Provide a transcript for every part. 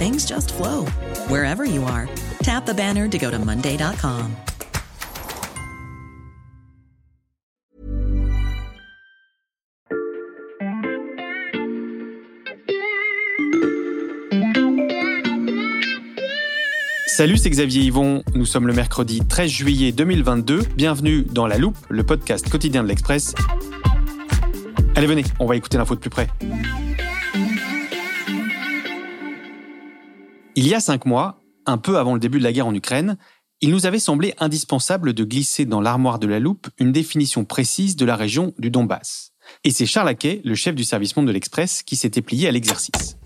things just flow wherever you are. Tap the banner to go to Monday.com. Salut, c'est Xavier Yvon. Nous sommes le mercredi 13 juillet 2022. Bienvenue dans La Loupe, le podcast quotidien de l'Express. Allez, venez, on va écouter l'info de plus près. Il y a cinq mois, un peu avant le début de la guerre en Ukraine, il nous avait semblé indispensable de glisser dans l'armoire de la loupe une définition précise de la région du Donbass. Et c'est Charles Aquet, le chef du service monde de l'Express, qui s'était plié à l'exercice.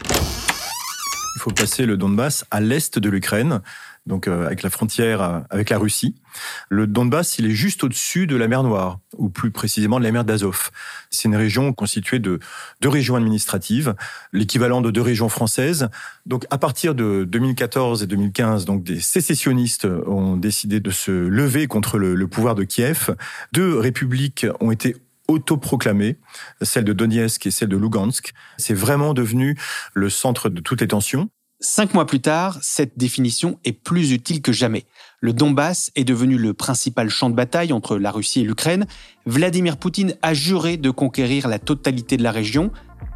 Il faut passer le Donbass à l'est de l'Ukraine, donc euh, avec la frontière euh, avec la Russie. Le Donbass, il est juste au-dessus de la mer Noire, ou plus précisément de la mer d'Azov. C'est une région constituée de deux régions administratives, l'équivalent de deux régions françaises. Donc à partir de 2014 et 2015, donc des sécessionnistes ont décidé de se lever contre le, le pouvoir de Kiev. Deux républiques ont été autoproclamées, celle de Donetsk et celle de Lugansk. C'est vraiment devenu le centre de toutes les tensions. Cinq mois plus tard, cette définition est plus utile que jamais. Le Donbass est devenu le principal champ de bataille entre la Russie et l'Ukraine. Vladimir Poutine a juré de conquérir la totalité de la région.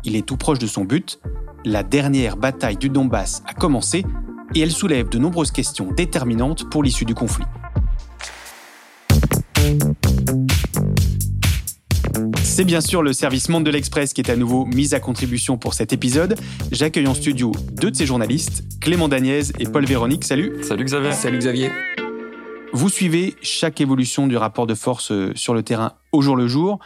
Il est tout proche de son but. La dernière bataille du Donbass a commencé et elle soulève de nombreuses questions déterminantes pour l'issue du conflit. C'est bien sûr le service Monde de l'Express qui est à nouveau mis à contribution pour cet épisode. J'accueille en studio deux de ses journalistes, Clément Daniez et Paul Véronique. Salut. Salut Xavier. Salut Xavier. Vous suivez chaque évolution du rapport de force euh, sur le terrain au jour le jour.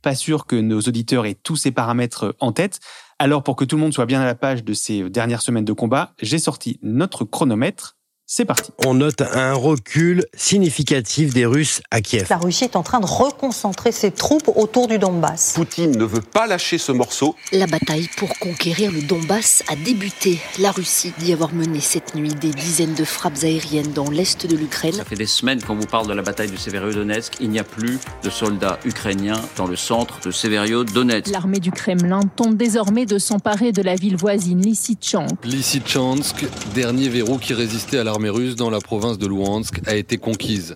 Pas sûr que nos auditeurs aient tous ces paramètres en tête. Alors pour que tout le monde soit bien à la page de ces dernières semaines de combat, j'ai sorti notre chronomètre c'est parti. On note un recul significatif des Russes à Kiev. La Russie est en train de reconcentrer ses troupes autour du Donbass. Poutine ne veut pas lâcher ce morceau. La bataille pour conquérir le Donbass a débuté. La Russie dit avoir mené cette nuit des dizaines de frappes aériennes dans l'est de l'Ukraine. Ça fait des semaines qu'on vous parle de la bataille de Severodonetsk. Il n'y a plus de soldats ukrainiens dans le centre de Severodonetsk. L'armée du Kremlin tente désormais de s'emparer de la ville voisine Lysychansk. Lysychansk, dernier verrou qui résistait à la russe dans la province de Luhansk a été conquise.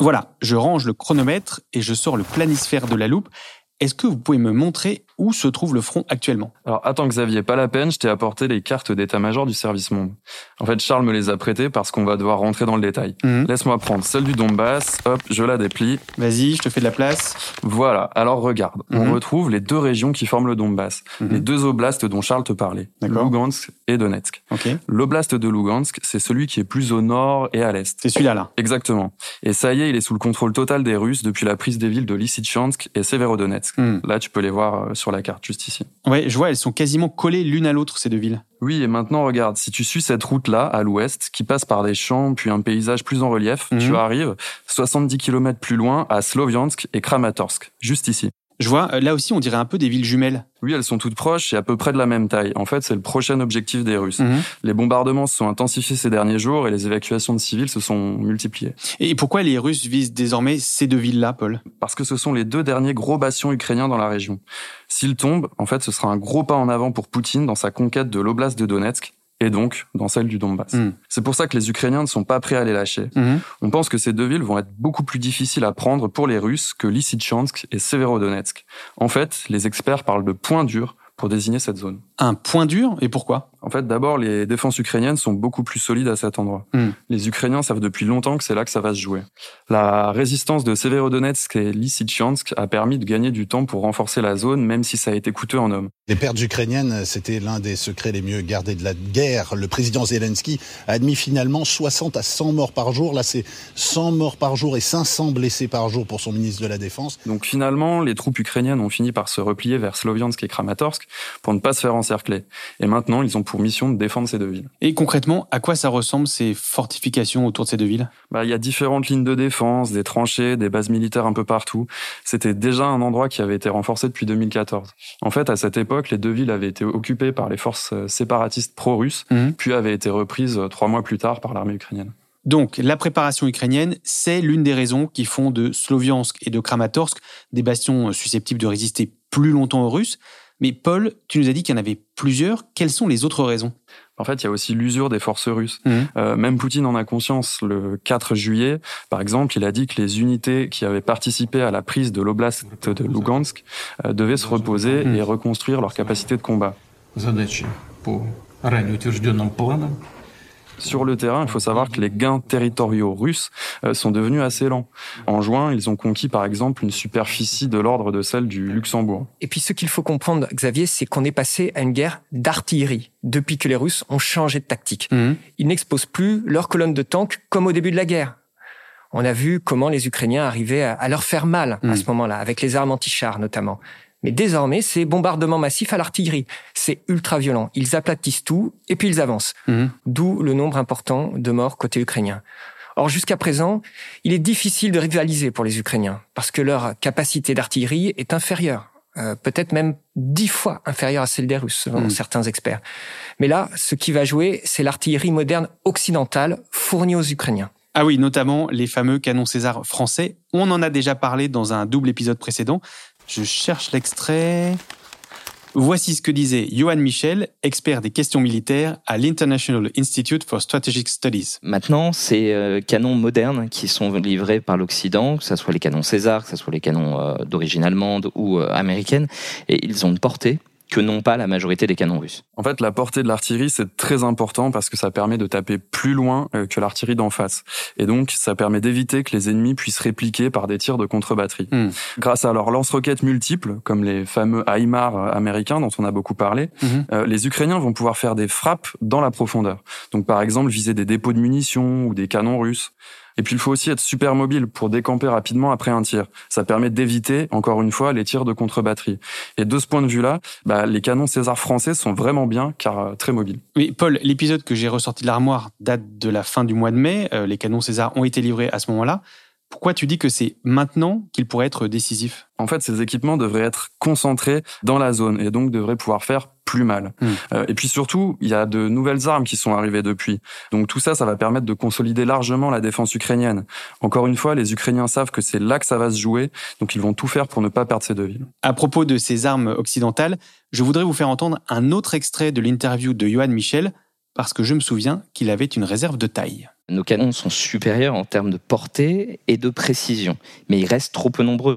Voilà, je range le chronomètre et je sors le planisphère de la loupe. Est-ce que vous pouvez me montrer où se trouve le front actuellement Alors attends Xavier, pas la peine, je t'ai apporté les cartes d'état-major du service monde. En fait, Charles me les a prêtées parce qu'on va devoir rentrer dans le détail. Mhm. Laisse-moi prendre celle du Donbass, hop, je la déplie. Vas-y, je te fais de la place. Voilà, alors regarde, on Mhm. retrouve les deux régions qui forment le Donbass, Mhm. les deux oblasts dont Charles te parlait. Lugansk et Donetsk. Ok. L'oblast de Lugansk, c'est celui qui est plus au nord et à l'est. C'est celui-là, là. Exactement. Et ça y est, il est sous le contrôle total des Russes depuis la prise des villes de Lysychansk et Severodonetsk. Là, tu peux les voir euh, sur la carte juste ici. Ouais, je vois, elles sont quasiment collées l'une à l'autre, ces deux villes. Oui, et maintenant, regarde, si tu suis cette route-là, à l'ouest, qui passe par des champs, puis un paysage plus en relief, Mhm. tu arrives 70 km plus loin à Sloviansk et Kramatorsk, juste ici. Je vois, euh, là aussi, on dirait un peu des villes jumelles. Oui, elles sont toutes proches et à peu près de la même taille. En fait, c'est le prochain objectif des Russes. Mhm. Les bombardements se sont intensifiés ces derniers jours et les évacuations de civils se sont multipliées. Et pourquoi les Russes visent désormais ces deux villes-là, Paul? Parce que ce sont les deux derniers gros bastions ukrainiens dans la région. S'ils tombent, en fait, ce sera un gros pas en avant pour Poutine dans sa conquête de l'oblast de Donetsk et donc dans celle du Donbass. Mhm. C'est pour ça que les Ukrainiens ne sont pas prêts à les lâcher. Mhm. On pense que ces deux villes vont être beaucoup plus difficiles à prendre pour les Russes que Lysychansk et Severodonetsk. En fait, les experts parlent de points durs pour désigner cette zone. Un point dur Et pourquoi? En fait, d'abord, les défenses ukrainiennes sont beaucoup plus solides à cet endroit. Hmm. Les Ukrainiens savent depuis longtemps que c'est là que ça va se jouer. La résistance de Severodonetsk et Lysychansk a permis de gagner du temps pour renforcer la zone, même si ça a été coûteux en hommes. Les pertes ukrainiennes, c'était l'un des secrets les mieux gardés de la guerre. Le président Zelensky a admis finalement 60 à 100 morts par jour. Là, c'est 100 morts par jour et 500 blessés par jour pour son ministre de la Défense. Donc finalement, les troupes ukrainiennes ont fini par se replier vers Sloviansk et Kramatorsk pour ne pas se faire encercler. Et maintenant, ils ont pour mission de défendre ces deux villes. Et concrètement, à quoi ça ressemble ces fortifications autour de ces deux villes? Bah, Il y a différentes lignes de défense, des tranchées, des bases militaires un peu partout. C'était déjà un endroit qui avait été renforcé depuis 2014. En fait, à cette époque, les deux villes avaient été occupées par les forces séparatistes pro-russes, Mhm. puis avaient été reprises trois mois plus tard par l'armée ukrainienne. Donc, la préparation ukrainienne, c'est l'une des raisons qui font de Sloviansk et de Kramatorsk des bastions susceptibles de résister plus longtemps aux Russes. Mais Paul, tu nous as dit qu'il y en avait plusieurs. Quelles sont les autres raisons? En fait, il y a aussi l'usure des forces russes. Mhm. Euh, même Poutine en a conscience. Le 4 juillet, par exemple, il a dit que les unités qui avaient participé à la prise de l'oblast de Lugansk euh, devaient se reposer Mhm. et reconstruire leur capacité de combat. Sur le terrain, il faut savoir que les gains territoriaux russes euh, sont devenus assez lents. En juin, ils ont conquis par exemple une superficie de l'ordre de celle du Luxembourg. Et puis ce qu'il faut comprendre, Xavier, c'est qu'on est passé à une guerre d'artillerie depuis que les Russes ont changé de tactique. Mhm. Ils n'exposent plus leurs colonnes de tanks comme au début de la guerre. On a vu comment les Ukrainiens arrivaient à, à leur faire mal à Mhm. ce moment-là, avec les armes anti-chars notamment. Mais désormais, c'est bombardement massif à l'artillerie. C'est ultra violent. Ils aplatissent tout et puis ils avancent. Mhm. D'où le nombre important de morts côté ukrainien. Or, jusqu'à présent, il est difficile de rivaliser pour les Ukrainiens parce que leur capacité d'artillerie est inférieure. Euh, peut-être même dix fois inférieure à celle des Russes, selon Mhm. certains experts. Mais là, ce qui va jouer, c'est l'artillerie moderne occidentale fournie aux Ukrainiens. Ah oui, notamment les fameux canons César français. On en a déjà parlé dans un double épisode précédent. Je cherche l'extrait. Voici ce que disait Johan Michel, expert des questions militaires à l'International Institute for Strategic Studies. Maintenant, ces euh, canons modernes qui sont livrés par l'Occident, que ce soit les canons César, que ce soit les canons euh, d'origine allemande ou euh, américaine, et ils ont une portée que n'ont pas la majorité des canons russes. En fait, la portée de l'artillerie, c'est très important parce que ça permet de taper plus loin euh, que l'artillerie d'en face. Et donc, ça permet d'éviter que les ennemis puissent répliquer par des tirs de contre-batterie. Hmm. Grâce à leurs lance-roquettes multiples, comme les fameux HIMAR euh, américains dont on a beaucoup parlé, Mhm. euh, les Ukrainiens vont pouvoir faire des frappes dans la profondeur. Donc, par exemple, viser des dépôts de munitions ou des canons russes. Et puis, il faut aussi être super mobile pour décamper rapidement après un tir. Ça permet d'éviter, encore une fois, les tirs de contre-batterie. Et de ce point de vue-là, bah, les canons César français sont vraiment bien, car euh, très mobiles. Oui, Paul, l'épisode que j'ai ressorti de l'armoire date de la fin du mois de mai. Euh, les canons César ont été livrés à ce moment-là. Pourquoi tu dis que c'est maintenant qu'ils pourraient être décisifs En fait, ces équipements devraient être concentrés dans la zone et donc devraient pouvoir faire plus mal. Hmm. Euh, et puis surtout, il y a de nouvelles armes qui sont arrivées depuis. Donc tout ça, ça va permettre de consolider largement la défense ukrainienne. Encore une fois, les Ukrainiens savent que c'est là que ça va se jouer, donc ils vont tout faire pour ne pas perdre ces deux villes. À propos de ces armes occidentales, je voudrais vous faire entendre un autre extrait de l'interview de Johan Michel, parce que je me souviens qu'il avait une réserve de taille. Nos canons sont supérieurs en termes de portée et de précision, mais ils restent trop peu nombreux.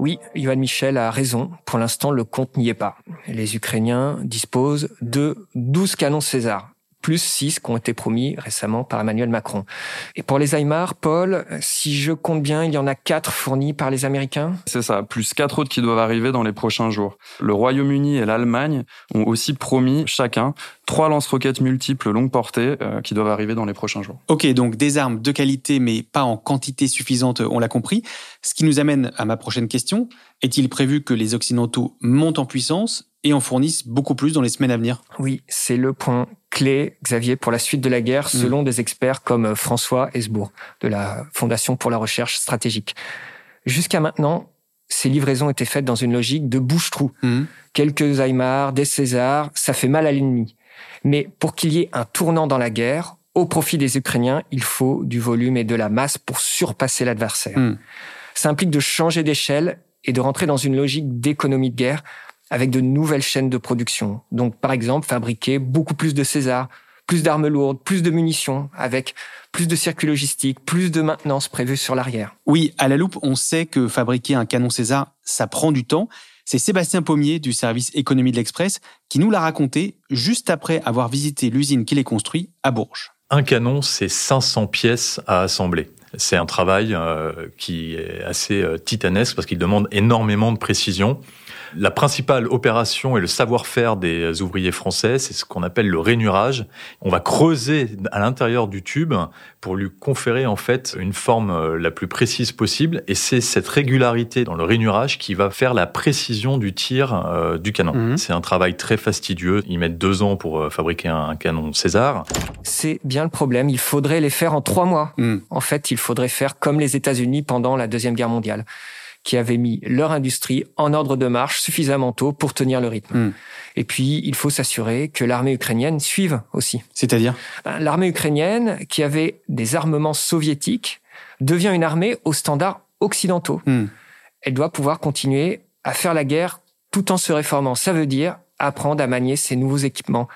Oui, Johan Michel a raison. Pour l'instant, le compte n'y est pas. Les Ukrainiens disposent de 12 canons César, plus 6 qui ont été promis récemment par Emmanuel Macron. Et pour les HIMARS, Paul, si je compte bien, il y en a 4 fournis par les Américains? C'est ça, plus quatre autres qui doivent arriver dans les prochains jours. Le Royaume-Uni et l'Allemagne ont aussi promis chacun trois lance-roquettes multiples longue portée euh, qui doivent arriver dans les prochains jours. Ok, donc des armes de qualité, mais pas en quantité suffisante, on l'a compris. Ce qui nous amène à ma prochaine question. Est-il prévu que les Occidentaux montent en puissance et en fournissent beaucoup plus dans les semaines à venir? Oui, c'est le point clé, Xavier, pour la suite de la guerre, Mm. selon des experts comme François Hesbourg de la Fondation pour la recherche stratégique. Jusqu'à maintenant, ces livraisons étaient faites dans une logique de bouche-trou. Mm. Quelques Aymar, des Césars, ça fait mal à l'ennemi. Mais pour qu'il y ait un tournant dans la guerre, au profit des Ukrainiens, il faut du volume et de la masse pour surpasser l'adversaire. Mm. Ça implique de changer d'échelle et de rentrer dans une logique d'économie de guerre avec de nouvelles chaînes de production. Donc, par exemple, fabriquer beaucoup plus de Césars, plus d'armes lourdes, plus de munitions, avec plus de circuits logistiques, plus de maintenance prévue sur l'arrière. Oui, à la loupe, on sait que fabriquer un canon César, ça prend du temps. C'est Sébastien Pommier du service économie de l'Express qui nous l'a raconté juste après avoir visité l'usine qui les construit à Bourges. Un canon, c'est 500 pièces à assembler. C'est un travail euh, qui est assez euh, titanesque parce qu'il demande énormément de précision. La principale opération et le savoir-faire des ouvriers français, c'est ce qu'on appelle le rainurage. On va creuser à l'intérieur du tube pour lui conférer en fait une forme euh, la plus précise possible. Et c'est cette régularité dans le rainurage qui va faire la précision du tir euh, du canon. Mhm. C'est un travail très fastidieux. Ils mettent deux ans pour euh, fabriquer un, un canon César. C'est bien le problème. Il faudrait les faire en trois mois. Mm. En fait, il faudrait faire comme les États-Unis pendant la Deuxième Guerre mondiale, qui avaient mis leur industrie en ordre de marche suffisamment tôt pour tenir le rythme. Mm. Et puis, il faut s'assurer que l'armée ukrainienne suive aussi. C'est-à-dire? Ben, L'armée ukrainienne, qui avait des armements soviétiques, devient une armée aux standards occidentaux. Mm. Elle doit pouvoir continuer à faire la guerre tout en se réformant. Ça veut dire apprendre à manier ces nouveaux équipements,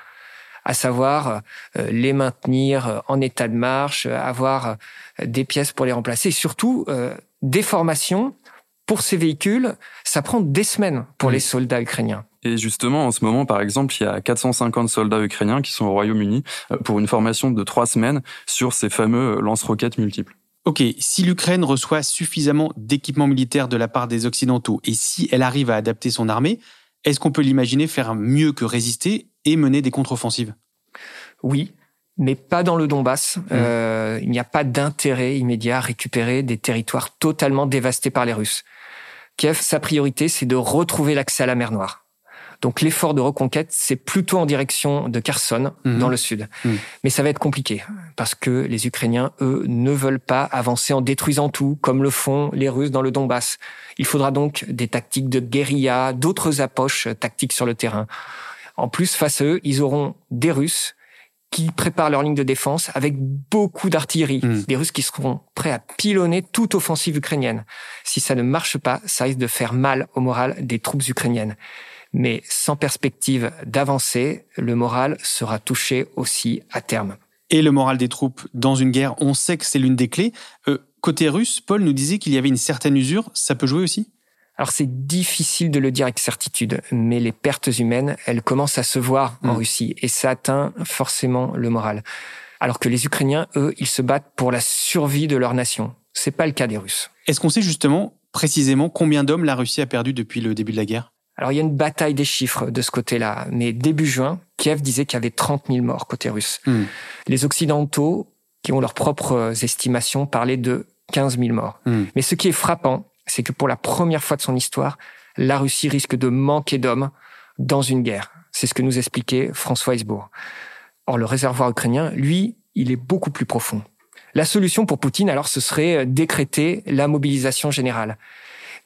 à savoir euh, les maintenir euh, en état de marche, euh, avoir des pièces pour les remplacer, et surtout euh, des formations pour ces véhicules. Ça prend des semaines pour les soldats ukrainiens. Et justement, en ce moment, par exemple, il y a 450 soldats ukrainiens qui sont au Royaume-Uni euh, pour une formation de trois semaines sur ces fameux lance-roquettes multiples. Ok, si l'Ukraine reçoit suffisamment d'équipements militaires de la part des Occidentaux et si elle arrive à adapter son armée, est-ce qu'on peut l'imaginer faire mieux que résister et mener des contre-offensives? Oui, mais pas dans le Donbass. Euh, il n'y a pas d'intérêt immédiat à récupérer des territoires totalement dévastés par les Russes. Kiev, sa priorité, c'est de retrouver l'accès à la mer Noire. Donc l'effort de reconquête, c'est plutôt en direction de Kherson, Mhm. dans le sud. Mhm. Mais ça va être compliqué, parce que les Ukrainiens, eux, ne veulent pas avancer en détruisant tout, comme le font les Russes dans le Donbass. Il faudra donc des tactiques de guérilla, d'autres approches tactiques sur le terrain. En plus, face à eux, ils auront des Russes qui préparent leur ligne de défense avec beaucoup d'artillerie. Des Russes qui seront prêts à pilonner toute offensive ukrainienne. Si ça ne marche pas, ça risque de faire mal au moral des troupes ukrainiennes. Mais sans perspective d'avancer, le moral sera touché aussi à terme. Et le moral des troupes dans une guerre, on sait que c'est l'une des clés. Euh, côté russe, Paul nous disait qu'il y avait une certaine usure, ça peut jouer aussi? Alors c'est difficile de le dire avec certitude, mais les pertes humaines, elles commencent à se voir en Mm. Russie et ça atteint forcément le moral. Alors que les Ukrainiens, eux, ils se battent pour la survie de leur nation. C'est pas le cas des Russes. Est-ce qu'on sait justement, précisément, combien d'hommes la Russie a perdu depuis le début de la guerre? Alors il y a une bataille des chiffres de ce côté-là, mais début juin, Kiev disait qu'il y avait 30 000 morts côté russe. Hmm. Les Occidentaux, qui ont leurs propres estimations, parlaient de 15 000 morts. Hmm. Mais ce qui est frappant, c'est que pour la première fois de son histoire, la Russie risque de manquer d'hommes dans une guerre. C'est ce que nous expliquait François Hesbourg. Or, le réservoir ukrainien, lui, il est beaucoup plus profond. La solution pour Poutine, alors, ce serait euh, décréter la mobilisation générale.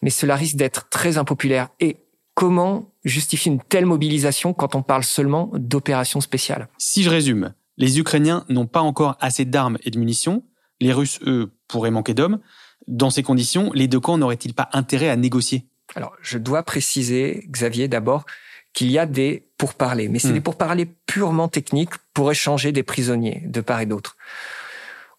Mais cela risque d'être très impopulaire. Et comment justifier une telle mobilisation quand on parle seulement d'opérations spéciales? Si je résume, les Ukrainiens n'ont pas encore assez d'armes et de munitions, les Russes, eux, pourraient manquer d'hommes. Dans ces conditions, les deux camps n'auraient-ils pas intérêt à négocier? Alors, je dois préciser, Xavier, d'abord, qu'il y a des pourparlers, mais c'est Hmm. des pourparlers purement techniques pour échanger des prisonniers de part et d'autre.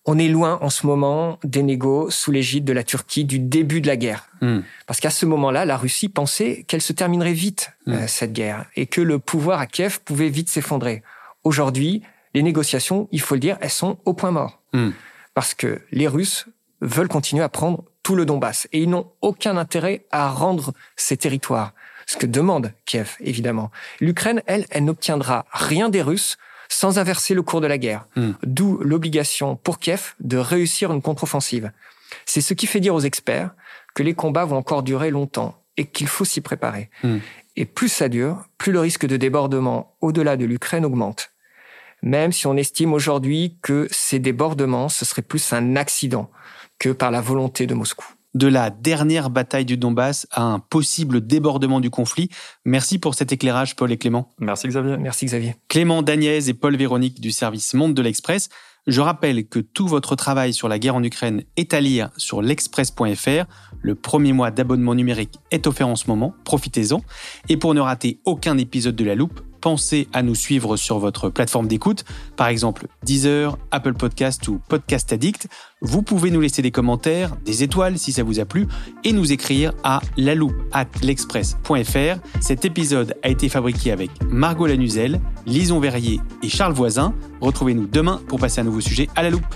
On est loin en ce moment des négos sous l'égide de la Turquie du début de la guerre. Hmm. Parce qu'à ce moment-là, la Russie pensait qu'elle se terminerait vite, euh, cette guerre, et que le pouvoir à Kiev pouvait vite s'effondrer. Aujourd'hui, les négociations, il faut le dire, elles sont au point mort. Hmm. Parce que les Russes veulent continuer à prendre tout le Donbass, et ils n'ont aucun intérêt à rendre ces territoires. Ce que demande Kiev, évidemment. L'Ukraine, elle, elle n'obtiendra rien des Russes sans inverser le cours de la guerre. Hmm. D'où l'obligation pour Kiev de réussir une contre-offensive. C'est ce qui fait dire aux experts que les combats vont encore durer longtemps et qu'il faut s'y préparer. Hmm. Et plus ça dure, plus le risque de débordement au-delà de l'Ukraine augmente. Même si on estime aujourd'hui que ces débordements, ce serait plus un accident que par la volonté de Moscou de la dernière bataille du Donbass à un possible débordement du conflit. Merci pour cet éclairage, Paul et Clément. Merci Xavier. Merci Xavier. Clément Daniez et Paul Véronique du service Monde de l'Express. Je rappelle que tout votre travail sur la guerre en Ukraine est à lire sur l'express.fr. Le premier mois d'abonnement numérique est offert en ce moment, profitez-en. Et pour ne rater aucun épisode de La Loupe, pensez à nous suivre sur votre plateforme d'écoute, par exemple Deezer, Apple Podcast ou Podcast Addict. Vous pouvez nous laisser des commentaires, des étoiles si ça vous a plu, et nous écrire à l'express.fr. Cet épisode a été fabriqué avec Margot Lanuzel, Lison Verrier et Charles Voisin. Retrouvez-nous demain pour passer un nouveau sujet à la loupe.